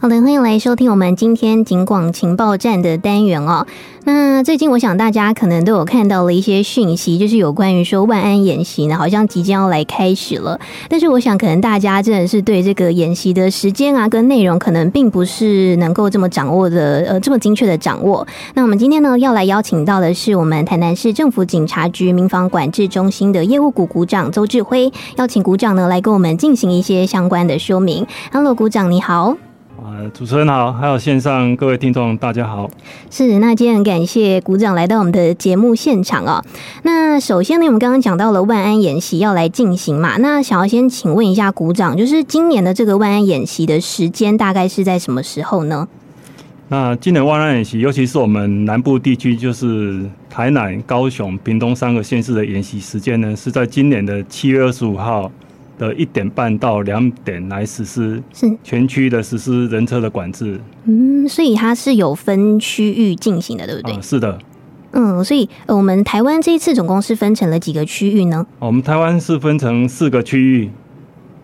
好的，欢迎来收听我们今天警广情报站的单元哦。那最近我想大家可能都有看到了一些讯息，就是有关于说万安演习呢，好像即将要来开始了。但是我想，可能大家真的是对这个演习的时间啊跟内容，可能并不是能够这么掌握的，呃，这么精确的掌握。那我们今天呢，要来邀请到的是我们台南市政府警察局民防管制中心的业务股股长邹志辉，邀请股长呢来跟我们进行一些相关的说明。Hello，股长你好。呃，主持人好，还有线上各位听众，大家好。是，那今天很感谢股长来到我们的节目现场哦。那首先呢，我们刚刚讲到了万安演习要来进行嘛，那想要先请问一下股长，就是今年的这个万安演习的时间大概是在什么时候呢？那今年万安演习，尤其是我们南部地区，就是台南、高雄、屏东三个县市的演习时间呢，是在今年的七月二十五号。的一点半到两点来实施，是全区的实施人车的管制。嗯，所以它是有分区域进行的，对不对？啊，是的。嗯，所以我们台湾这一次总共是分成了几个区域呢？我们台湾是分成四个区域。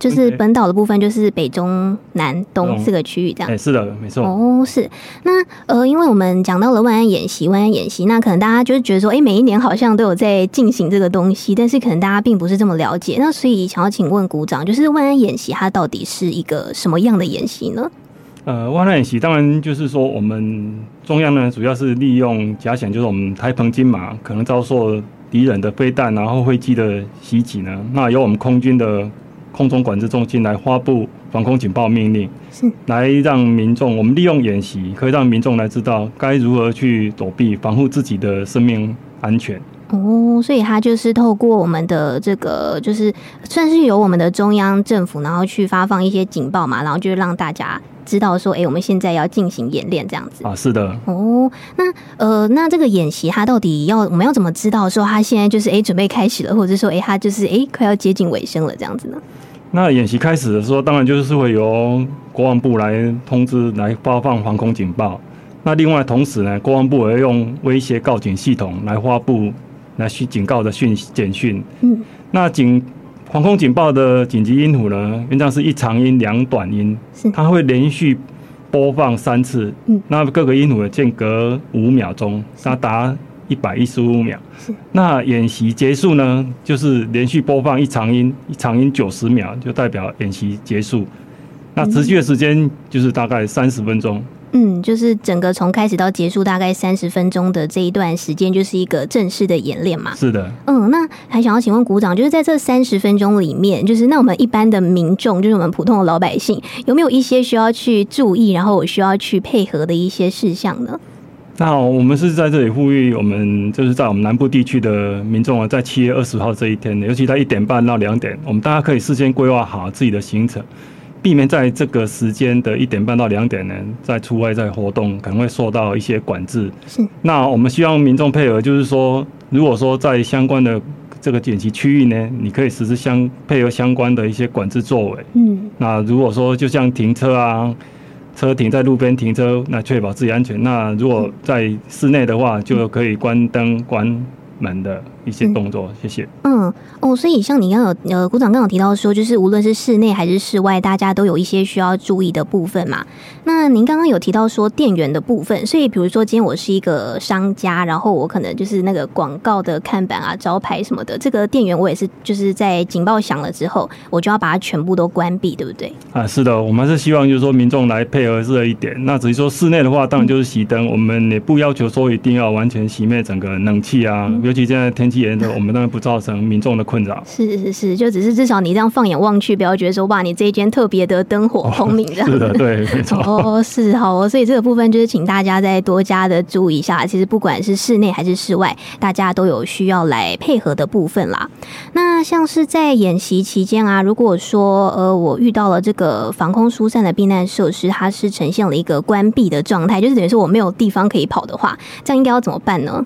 就是本岛的部分，就是北中南东四个区域这样。哎，是的，没错。哦，是。那呃，因为我们讲到了万安演习，万安演习，那可能大家就是觉得说，哎，每一年好像都有在进行这个东西，但是可能大家并不是这么了解。那所以想要请问股长，就是万安演习它到底是一个什么样的演习呢？呃，万安演习当然就是说，我们中央呢主要是利用假想，就是我们台澎金马可能遭受敌人的飞弹然后飞机的袭击呢，那由我们空军的。空中管制中心来发布防空警报命令，是来让民众，我们利用演习可以让民众来知道该如何去躲避，防护自己的生命安全。哦，所以它就是透过我们的这个，就是算是由我们的中央政府，然后去发放一些警报嘛，然后就是让大家知道说，哎、欸，我们现在要进行演练这样子啊。是的。哦，那呃，那这个演习它到底要我们要怎么知道说它现在就是哎、欸、准备开始了，或者说哎、欸、它就是哎、欸、快要接近尾声了这样子呢？那演习开始的时候，当然就是会由国防部来通知，来发放防空警报。那另外同时呢，国防部也会用威胁告警系统来发布来去警告的讯简讯。嗯，那警防空警报的紧急音符呢，原来是一长音两短音，它会连续播放三次。嗯，那各个音符的间隔五秒钟，它达。一百一十五秒，那演习结束呢？就是连续播放一长音，一长音九十秒，就代表演习结束。那持续的时间就是大概三十分钟。嗯，就是整个从开始到结束大概三十分钟的这一段时间，就是一个正式的演练嘛。是的。嗯，那还想要请问股长，就是在这三十分钟里面，就是那我们一般的民众，就是我们普通的老百姓，有没有一些需要去注意，然后我需要去配合的一些事项呢？那好，我们是在这里呼吁我们，就是在我们南部地区的民众啊，在七月二十号这一天，尤其在一点半到两点，我们大家可以事先规划好自己的行程，避免在这个时间的一点半到两点呢，在出外在活动可能会受到一些管制。是。那我们希望民众配合，就是说，如果说在相关的这个演习区域呢，你可以实施相配合相关的一些管制作为。嗯。那如果说就像停车啊。车停在路边停车，那确保自己安全。那如果在室内的话，就可以关灯、关门的。一些动作，谢谢。嗯哦，所以像你刚刚有呃，股长刚刚有提到说，就是无论是室内还是室外，大家都有一些需要注意的部分嘛。那您刚刚有提到说电源的部分，所以比如说今天我是一个商家，然后我可能就是那个广告的看板啊、招牌什么的，这个电源我也是就是在警报响了之后，我就要把它全部都关闭，对不对？啊，是的，我们是希望就是说民众来配合这一点。那至于说室内的话，当然就是熄灯，嗯、我们也不要求说一定要完全熄灭整个冷气啊，嗯、尤其现在天气。我们当然不造成民众的困扰。是是是，就只是至少你这样放眼望去，不要觉得说哇，你这一间特别的灯火 通明这样子。是的，对，没错。哦，是好哦，所以这个部分就是请大家再多加的注意一下。其实不管是室内还是室外，大家都有需要来配合的部分啦。那像是在演习期间啊，如果说呃我遇到了这个防空疏散的避难设施，它是呈现了一个关闭的状态，就是等于说我没有地方可以跑的话，这样应该要怎么办呢？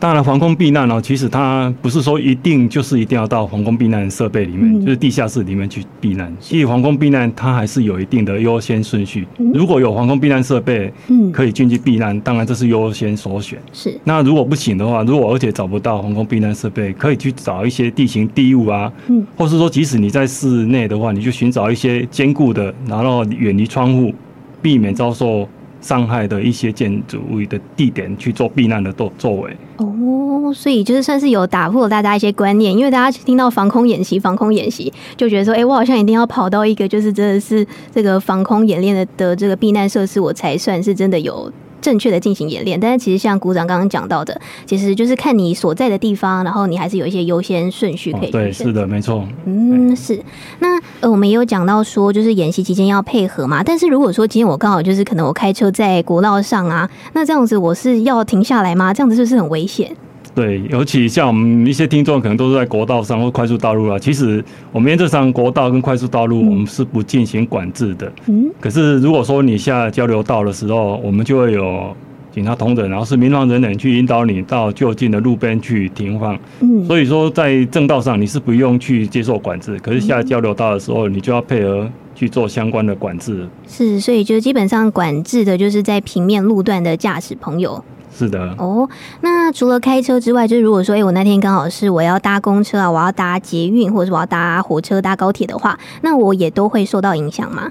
当然，防空避难哦，其实它不是说一定就是一定要到防空避难设备里面，就是地下室里面去避难。其实防空避难它还是有一定的优先顺序。如果有防空避难设备，可以进去避难，当然这是优先首选。是。那如果不行的话，如果而且找不到防空避难设备，可以去找一些地形地物啊，嗯，或是说即使你在室内的话，你就寻找一些坚固的，然后远离窗户。避免遭受伤害的一些建筑物的地点去做避难的作作为。哦，所以就是算是有打破大家一些观念，因为大家听到防空演习、防空演习，就觉得说，哎、我好像一定要跑到一个就是真的是这个防空演练的的这个避难设施，我才算是真的有。正确的进行演练，但是其实像股长刚刚讲到的，其实就是看你所在的地方，然后你还是有一些优先顺序可以、哦。对，是的，没错。嗯，是。那呃，我们也有讲到说，就是演习期间要配合嘛。但是如果说今天我刚好就是可能我开车在国道上啊，那这样子我是要停下来吗？这样子是不是很危险？对，尤其像我们一些听众可能都是在国道上或快速道路啊。其实我们原则上国道跟快速道路我们是不进行管制的。嗯。可是如果说你下交流道的时候，我们就会有警察同仁，然后是民防人员去引导你到就近的路边去停放。嗯。所以说在正道上你是不用去接受管制，可是下交流道的时候你就要配合去做相关的管制。是，所以就基本上管制的就是在平面路段的驾驶朋友。是的哦，那除了开车之外，就是如果说，哎、欸，我那天刚好是我要搭公车啊，我要搭捷运，或者是我要搭火车、搭高铁的话，那我也都会受到影响吗？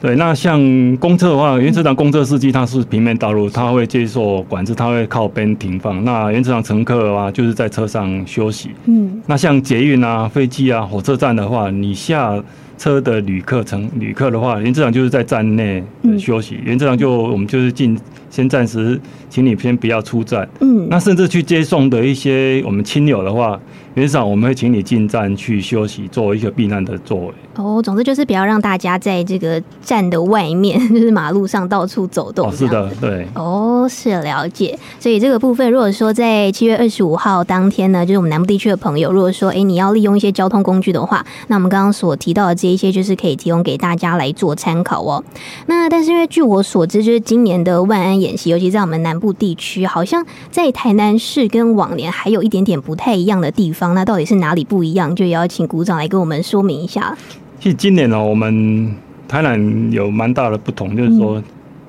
对，那像公车的话，原则上公车司机他是平面道路，他会接受管制，他会靠边停放。那原则上乘客的话，就是在车上休息。嗯，那像捷运啊、飞机啊、火车站的话，你下车的旅客乘旅客的话，原则上就是在站内休息。原则上就我们就是进。先暂时，请你先不要出站。嗯，那甚至去接送的一些我们亲友的话，原则上我们会请你进站去休息，做一个避难的座位。哦，总之就是不要让大家在这个站的外面，就是马路上到处走动。哦，是的，对。哦，是了解。所以这个部分，如果说在七月二十五号当天呢，就是我们南部地区的朋友，如果说哎、欸、你要利用一些交通工具的话，那我们刚刚所提到的这一些，就是可以提供给大家来做参考哦。那但是因为据我所知，就是今年的万安演习，尤其在我们南部地区，好像在台南市跟往年还有一点点不太一样的地方。那到底是哪里不一样？就也要请股长来跟我们说明一下。其实今年呢，我们台南有蛮大的不同，就是说，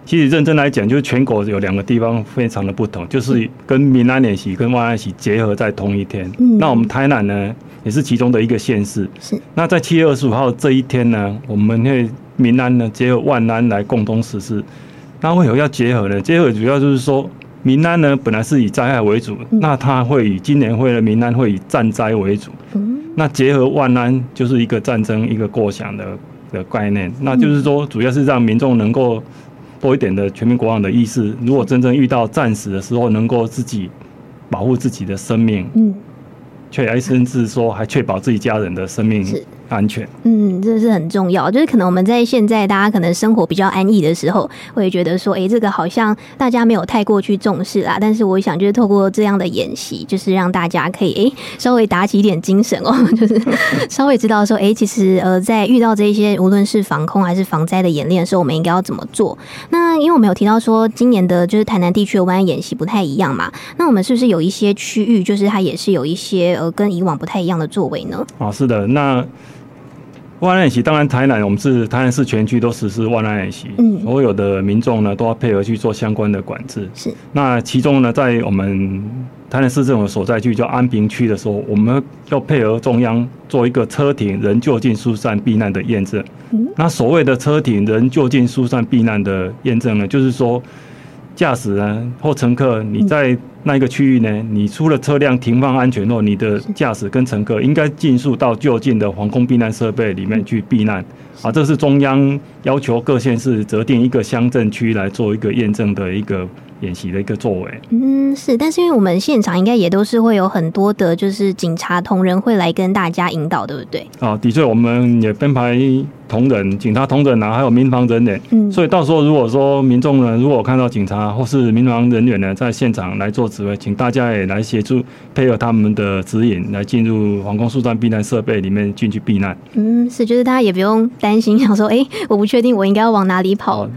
其实认真来讲，就是全国有两个地方非常的不同，就是跟民安演习跟万安演习结合在同一天。那我们台南呢，也是其中的一个县市。是。那在七月二十五号这一天呢，我们会民安呢结合万安来共同实施。那为何要结合呢？结合主要就是说，民安呢本来是以灾害为主，嗯、那它会以今年会的民安会以战灾为主。嗯、那结合万安就是一个战争一个过响的的概念，那就是说主要是让民众能够多一点的全民国防的意识。如果真正遇到战时的时候，能够自己保护自己的生命。嗯，却还甚至说还确保自己家人的生命。安全，嗯，这是很重要。就是可能我们在现在大家可能生活比较安逸的时候，会觉得说，哎、欸，这个好像大家没有太过去重视啦。但是我想，就是透过这样的演习，就是让大家可以哎、欸、稍微打起 一点精神哦，就是稍微知道说，哎、欸，其实呃，在遇到这些无论是防空还是防灾的演练的时候，我们应该要怎么做？那因为我们有提到说，今年的就是台南地区的湾演习不太一样嘛，那我们是不是有一些区域，就是它也是有一些呃跟以往不太一样的作为呢？啊，是的，那。万安演习，当然台南我们是台南市全区都实施万安演习，嗯，所有的民众呢都要配合去做相关的管制。是，那其中呢，在我们台南市政府所在区叫安平区的时候，我们要配合中央做一个车停人就近疏散避难的验证。嗯，那所谓的车停人就近疏散避难的验证呢，就是说。驾驶人或乘客，你在那一个区域呢？你出了车辆停放安全后，你的驾驶跟乘客应该尽速到就近的防空避难设备里面去避难。啊，这是中央要求各县市择定一个乡镇区来做一个验证的一个演习的一个作为。嗯，是，但是因为我们现场应该也都是会有很多的，就是警察同仁会来跟大家引导，对不对？啊，的确，我们也编排。同仁、警察同仁啊，还有民防人员，嗯，所以到时候如果说民众呢，如果看到警察或是民防人员呢，在现场来做指挥，请大家也来协助配合他们的指引，来进入防空速战避难设备里面进去避难。嗯，是，就是大家也不用担心，想说，哎、欸，我不确定我应该要往哪里跑。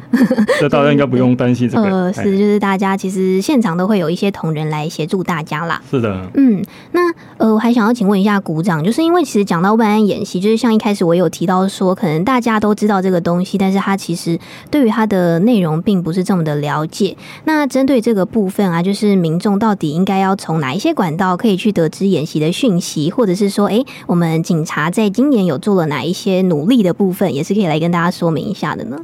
这大家应该不用担心这个。呃，是，就是大家其实现场都会有一些同仁来协助大家啦。是的。嗯，那呃，我还想要请问一下鼓掌，就是因为其实讲到万安演习，就是像一开始我有提到说，可能。大家都知道这个东西，但是它其实对于它的内容并不是这么的了解。那针对这个部分啊，就是民众到底应该要从哪一些管道可以去得知演习的讯息，或者是说，哎，我们警察在今年有做了哪一些努力的部分，也是可以来跟大家说明一下的呢？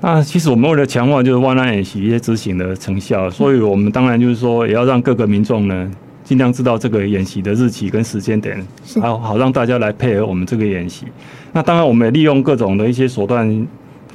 那其实我们为了强化就是万安演习一些执行的成效，所以我们当然就是说也要让各个民众呢尽量知道这个演习的日期跟时间点，好好让大家来配合我们这个演习。那当然我们也利用各种的一些手段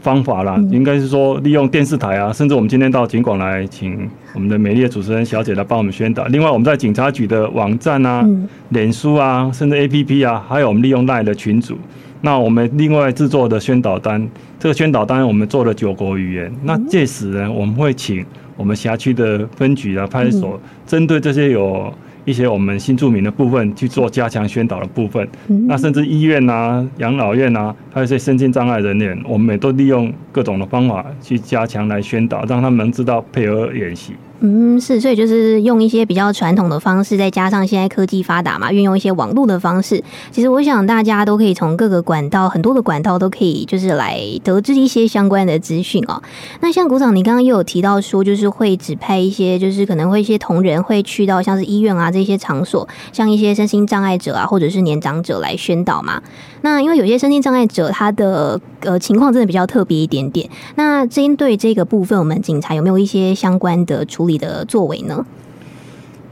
方法啦，应该是说利用电视台啊，甚至我们今天到警广来请我们的美丽的主持人小姐来帮我们宣导。另外我们在警察局的网站啊、脸书啊，甚至 APP 啊，还有我们利用 LINE 的群组。那我们另外制作的宣导单，这个宣导单我们做了九国语言。那届时呢，我们会请我们辖区的分局啊、派出所，针对这些有一些我们新住民的部分去做加强宣导的部分。那甚至医院啊、养老院啊，还有一些身心障碍人员，我们也都利用各种的方法去加强来宣导，让他们知道配合演习。嗯，是，所以就是用一些比较传统的方式，再加上现在科技发达嘛，运用一些网络的方式。其实我想大家都可以从各个管道，很多的管道都可以，就是来得知一些相关的资讯哦。那像股长，你刚刚又有提到说，就是会指派一些，就是可能会一些同仁会去到像是医院啊这些场所，像一些身心障碍者啊，或者是年长者来宣导嘛。那因为有些身心障碍者，他的呃情况真的比较特别一点点。那针对这个部分，我们警察有没有一些相关的处理的作为呢？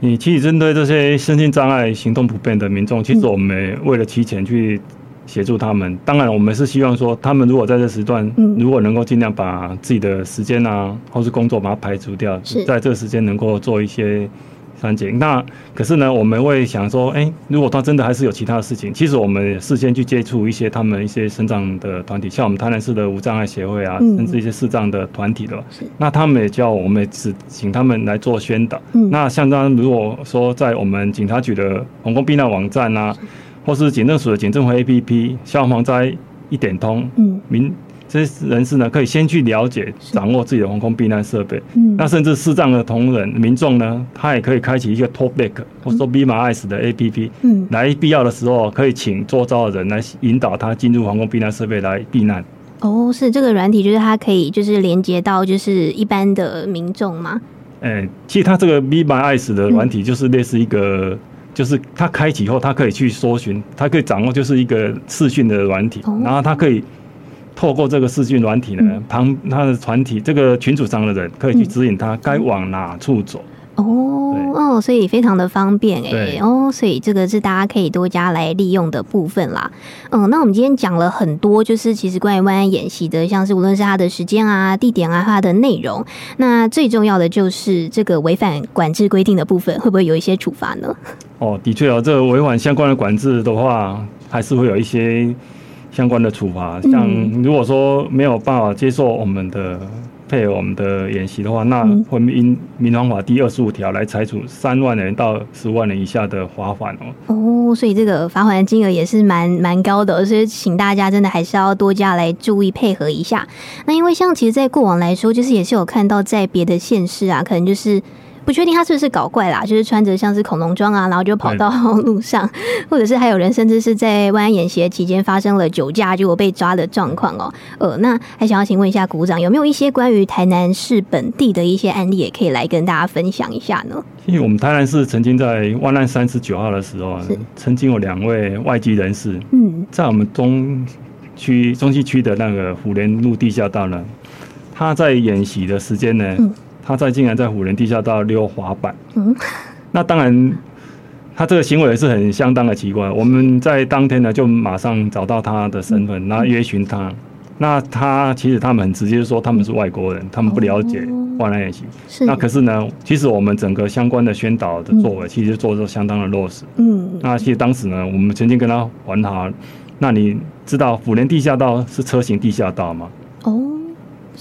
你其实针对这些身心障碍、行动不便的民众，其实我们为了提前去协助他们。当然，我们是希望说，他们如果在这时段，如果能够尽量把自己的时间啊，或是工作把它排除掉，在这个时间能够做一些。那可是呢，我们会想说，哎、欸，如果他真的还是有其他的事情，其实我们事先去接触一些他们一些身障的团体，像我们台南市的无障碍协会啊，甚至一些视障的团体的，那他们也叫我们只请他们来做宣导。那像当如果说在我们警察局的防空避难网站啊，或是警政署的警政会 APP、消防灾一点通，嗯民。这些人士呢，可以先去了解、掌握自己的防空避难设备。嗯，那甚至视障的同仁、民众呢，他也可以开启一个 Talkback 或者说 Be My Eyes 的 APP。嗯，来必要的时候可以请周遭的人来引导他进入防空避难设备来避难。哦，是这个软体，就是它可以就是连接到就是一般的民众吗？哎、欸，其实它这个 Be My Eyes 的软体就是类似一个，嗯、就是它开启后，它可以去搜寻，它可以掌握就是一个视讯的软体，哦、然后它可以。透过这个视讯软体呢，旁他的团体这个群组上的人可以去指引他该往哪处走。哦哦，所以非常的方便哎哦，所以这个是大家可以多加来利用的部分啦。嗯，那我们今天讲了很多，就是其实关于万安演习的，像是无论是它的时间啊、地点啊、它的内容，那最重要的就是这个违反管制规定的部分，会不会有一些处罚呢？哦，的确哦，这个违反相关的管制的话，还是会有一些。相关的处罚，像如果说没有办法接受我们的配合我们的演习的话，那会因民防法第二十五条来裁处三万元到十万元以下的罚款哦。哦，所以这个罚款的金额也是蛮蛮高的，所以请大家真的还是要多加来注意配合一下。那因为像其实，在过往来说，就是也是有看到在别的县市啊，可能就是。不确定他是不是搞怪啦，就是穿着像是恐龙装啊，然后就跑到路上，或者是还有人甚至是在万安演习期间发生了酒驾结果被抓的状况哦。呃，那还想要请问一下股长，有没有一些关于台南市本地的一些案例，也可以来跟大家分享一下呢？因为我们台南市曾经在万安三十九号的时候啊，曾经有两位外籍人士，嗯，在我们中区中西区的那个虎联路地下道呢，他在演习的时间呢。嗯他在竟然在虎连地下道溜滑板，嗯，那当然，他这个行为也是很相当的奇怪。我们在当天呢，就马上找到他的身份，然后约询他。那他其实他们很直接说他们是外国人，他们不了解外来演习。那可是呢，其实我们整个相关的宣导的作为，其实做的相当的落实。嗯，那其实当时呢，我们曾经跟他还好，那你知道虎连地下道是车行地下道吗？哦。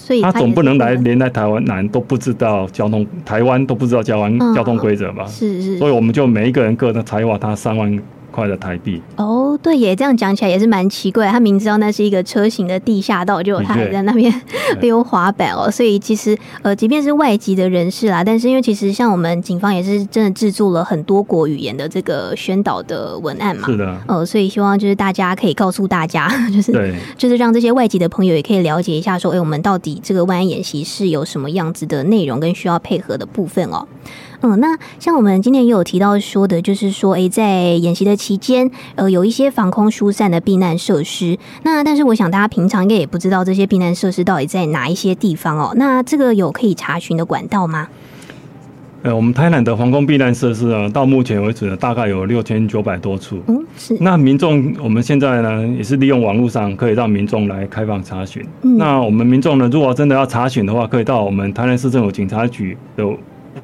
所以他总不能来连来台湾南都不知道交通，台湾都不知道交通交通规则吧？是是。所以我们就每一个人各的才华他三万块的台币。哦，对耶，这样讲起来也是蛮奇怪。他明知道那是一个车型的地下道，结果他还在那边溜滑板哦。所以其实呃，即便是外籍的人士啦，但是因为其实像我们警方也是真的制作了很多国语言的这个宣导的文案嘛。是的。呃，所以希望就是大家可以告诉大家，就是对，就是让这些外籍的朋友也可以了解一下，说，哎，我们到底这个万安演习是有什么样子的内容跟需要配合的部分哦。嗯，那像我们今天也有提到说的，就是说，诶，在演习的期间，呃，有一些防空疏散的避难设施。那但是我想大家平常应该也不知道这些避难设施到底在哪一些地方哦。那这个有可以查询的管道吗？呃，我们台南的防空避难设施呢，到目前为止呢，大概有六千九百多处。嗯，是。那民众我们现在呢，也是利用网络上可以让民众来开放查询。嗯。那我们民众呢，如果真的要查询的话，可以到我们台南市政府警察局的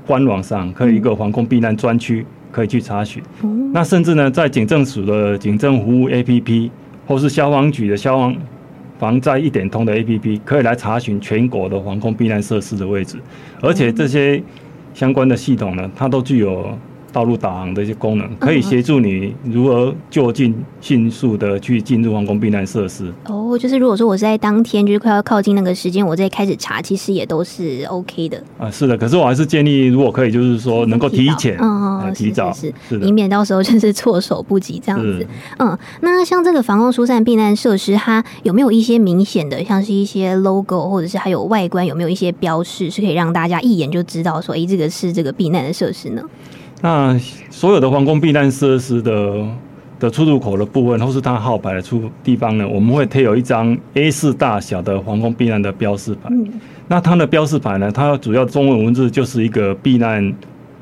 官网上，可以一个防空避难专区，可以去查询。嗯。那甚至呢，在警政署的警政服务 APP，或是消防局的消防防灾一点通的 APP，可以来查询全国的防空避难设施的位置，而且这些。相关的系统呢，它都具有道路导航的一些功能，可以协助你如何就近、迅速的去进入防空避难设施。哦，就是如果说我是在当天，就是快要靠近那个时间，我再开始查，其实也都是 OK 的。啊，是的，可是我还是建议，如果可以，就是说能够提前，嗯，提早，是是，以免到时候就是措手不及这样子。嗯，那像这个防空疏散避难设施，它有没有一些明显的，像是一些 logo，或者是还有外观有没有一些标识，是可以让大家一眼就知道说，哎，这个是这个避难的设施呢？那所有的防空避难设施的的出入口的部分，或是它号牌的出地方呢，我们会贴有一张 A 四大小的防空避难的标示牌。嗯。那它的标示牌呢，它主要中文文字就是一个避难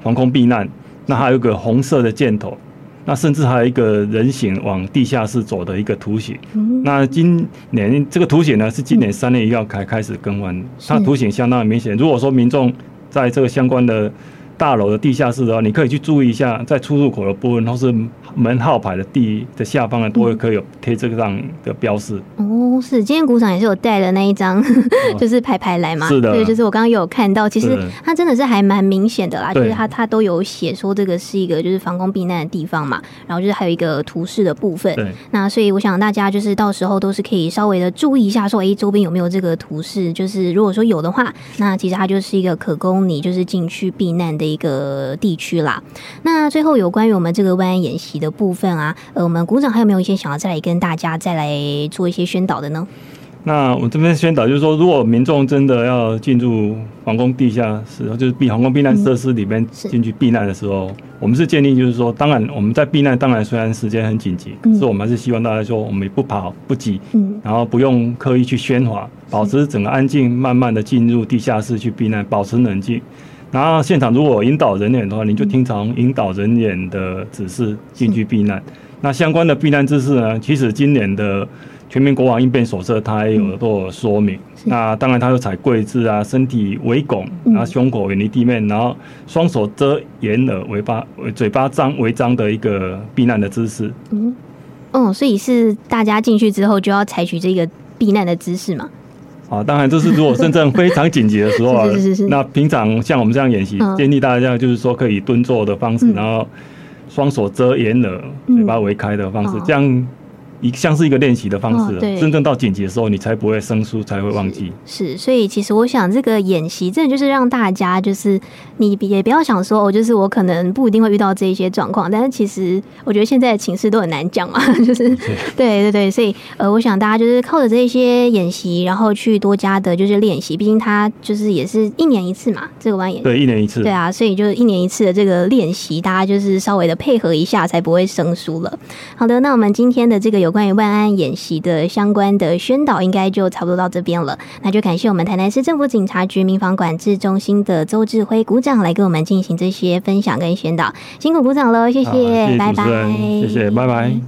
防空避难，那还有一个红色的箭头，那甚至还有一个人形往地下室走的一个图形。嗯。那今年这个图形呢，是今年三月一号才开始更换，它图形相当的明显。如果说民众在这个相关的大楼的地下室的话，你可以去注意一下，在出入口的部分，或是门号牌的地的下方呢，都会可以有贴这个样的标示。哦，是，今天鼓掌也是有带的那一张，就是牌牌来嘛。是的，对，就是我刚刚有看到，其实它真的是还蛮明显的啦，就是它它都有写说这个是一个就是防空避难的地方嘛，然后就是还有一个图示的部分。对，那所以我想大家就是到时候都是可以稍微的注意一下，说哎，周边有没有这个图示，就是如果说有的话，那其实它就是一个可供你就是进去避难的。一个地区啦，那最后有关于我们这个万安演习的部分啊，呃，我们鼓掌还有没有一些想要再来跟大家再来做一些宣导的呢？那我这边宣导就是说，如果民众真的要进入皇宫地下室，就是避防空避难设施里面进去避难的时候，嗯、我们是建议就是说，当然我们在避难，当然虽然时间很紧急，可是我们还是希望大家说，我们也不跑不急，嗯，然后不用刻意去喧哗，保持整个安静，慢慢的进入地下室去避难，保持冷静。然后现场如果引导人员的话，你就听从引导人员的指示进去避难。那相关的避难姿势呢？其实今年的全民国防应变手册它也有做说明。那当然它有采跪姿啊，身体微拱，然后胸口远离地面，然后双手遮掩耳，尾巴嘴巴张微张的一个避难的姿势。嗯，哦，所以是大家进去之后就要采取这个避难的姿势吗？啊，当然，这是如果真正非常紧急的时候啊，那平常像我们这样演习，嗯、建议大家就是说可以蹲坐的方式，嗯、然后双手遮掩耳，嘴巴微开的方式，嗯、这样。一像是一个练习的方式，哦，真正到紧急的时候，你才不会生疏，才会忘记。是，是，所以其实我想，这个演习真的就是让大家，就是你也不要想说，哦，就是我可能不一定会遇到这一些状况，但是其实我觉得现在的情势都很难讲嘛，就是 对对对，所以呃，我想大家就是靠着这些演习，然后去多加的就是练习，毕竟它就是也是一年一次嘛，这个玩演习对一年一次，对啊，所以就是一年一次的这个练习，大家就是稍微的配合一下，才不会生疏了。好的，那我们今天的这个有。关于万安演习的相关的宣导，应该就差不多到这边了。那就感谢我们台南市政府警察局民防管制中心的周志辉股长来跟我们进行这些分享跟宣导，辛苦鼓掌喽，谢谢，谢谢，拜拜，谢谢，拜拜。